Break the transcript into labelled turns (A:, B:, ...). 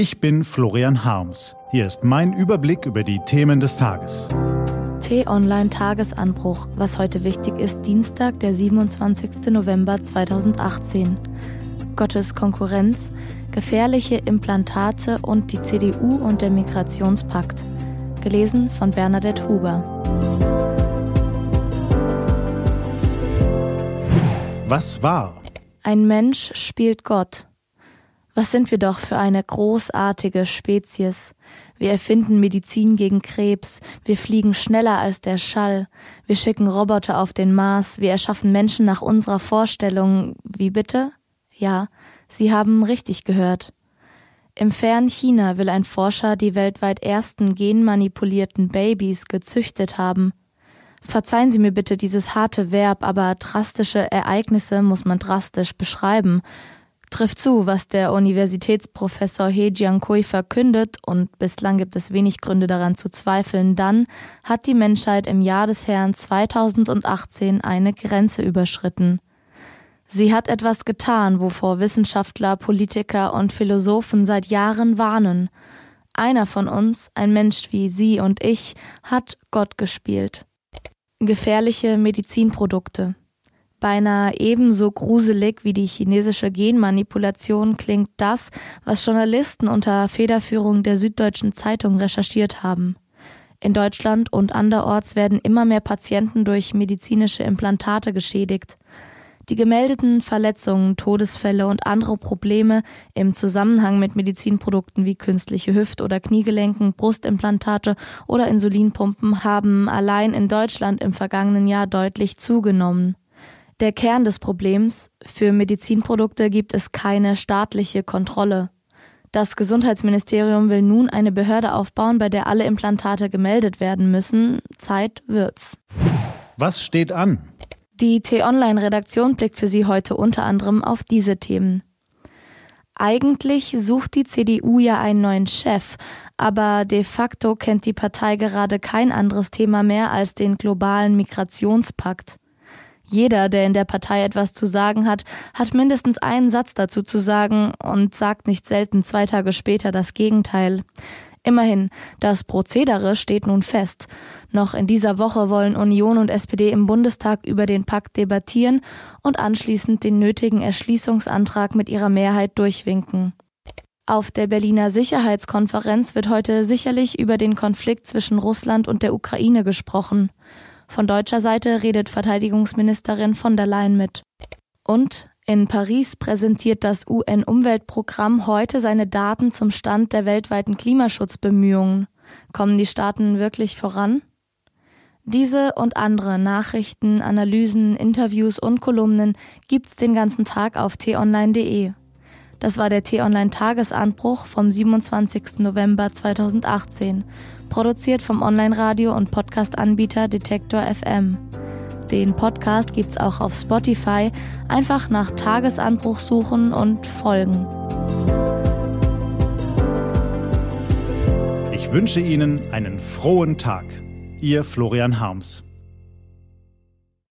A: Ich bin Florian Harms. Hier ist mein Überblick über die Themen des Tages.
B: T-Online Tagesanbruch, was heute wichtig ist, Dienstag, der 27. November 2018. Gottes Konkurrenz, gefährliche Implantate und die CDU und der Migrationspakt. Gelesen von Bernadette Huber.
A: Was war?
B: Ein Mensch spielt Gott. Was sind wir doch für eine großartige Spezies. Wir erfinden Medizin gegen Krebs, wir fliegen schneller als der Schall, wir schicken Roboter auf den Mars, wir erschaffen Menschen nach unserer Vorstellung. Wie bitte? Ja, Sie haben richtig gehört. Im fernen China will ein Forscher die weltweit ersten genmanipulierten Babys gezüchtet haben. Verzeihen Sie mir bitte dieses harte Verb, aber drastische Ereignisse muss man drastisch beschreiben. Trifft zu, was der Universitätsprofessor He Jiankui verkündet, und bislang gibt es wenig Gründe daran zu zweifeln, dann hat die Menschheit im Jahr des Herrn 2018 eine Grenze überschritten. Sie hat etwas getan, wovor Wissenschaftler, Politiker und Philosophen seit Jahren warnen. Einer von uns, ein Mensch wie Sie und ich, hat Gott gespielt. Gefährliche Medizinprodukte. Beinahe ebenso gruselig wie die chinesische Genmanipulation klingt das, was Journalisten unter Federführung der Süddeutschen Zeitung recherchiert haben. In Deutschland und anderorts werden immer mehr Patienten durch medizinische Implantate geschädigt. Die gemeldeten Verletzungen, Todesfälle und andere Probleme im Zusammenhang mit Medizinprodukten wie künstliche Hüft- oder Kniegelenken, Brustimplantate oder Insulinpumpen haben allein in Deutschland im vergangenen Jahr deutlich zugenommen. Der Kern des Problems, für Medizinprodukte gibt es keine staatliche Kontrolle. Das Gesundheitsministerium will nun eine Behörde aufbauen, bei der alle Implantate gemeldet werden müssen. Zeit wird's.
A: Was steht an?
B: Die T-Online-Redaktion blickt für Sie heute unter anderem auf diese Themen. Eigentlich sucht die CDU ja einen neuen Chef, aber de facto kennt die Partei gerade kein anderes Thema mehr als den globalen Migrationspakt. Jeder, der in der Partei etwas zu sagen hat, hat mindestens einen Satz dazu zu sagen und sagt nicht selten zwei Tage später das Gegenteil. Immerhin, das Prozedere steht nun fest. Noch in dieser Woche wollen Union und SPD im Bundestag über den Pakt debattieren und anschließend den nötigen Erschließungsantrag mit ihrer Mehrheit durchwinken. Auf der Berliner Sicherheitskonferenz wird heute sicherlich über den Konflikt zwischen Russland und der Ukraine gesprochen. Von deutscher Seite redet Verteidigungsministerin von der Leyen mit. Und in Paris präsentiert das UN-Umweltprogramm heute seine Daten zum Stand der weltweiten Klimaschutzbemühungen. Kommen die Staaten wirklich voran? Diese und andere Nachrichten, Analysen, Interviews und Kolumnen gibt's den ganzen Tag auf t-online.de. Das war der T-Online Tagesanbruch vom 27. November 2018, produziert vom Online-Radio und Podcast-Anbieter Detektor FM. Den Podcast gibt's auch auf Spotify. Einfach nach Tagesanbruch suchen und folgen.
A: Ich wünsche Ihnen einen frohen Tag. Ihr Florian Harms.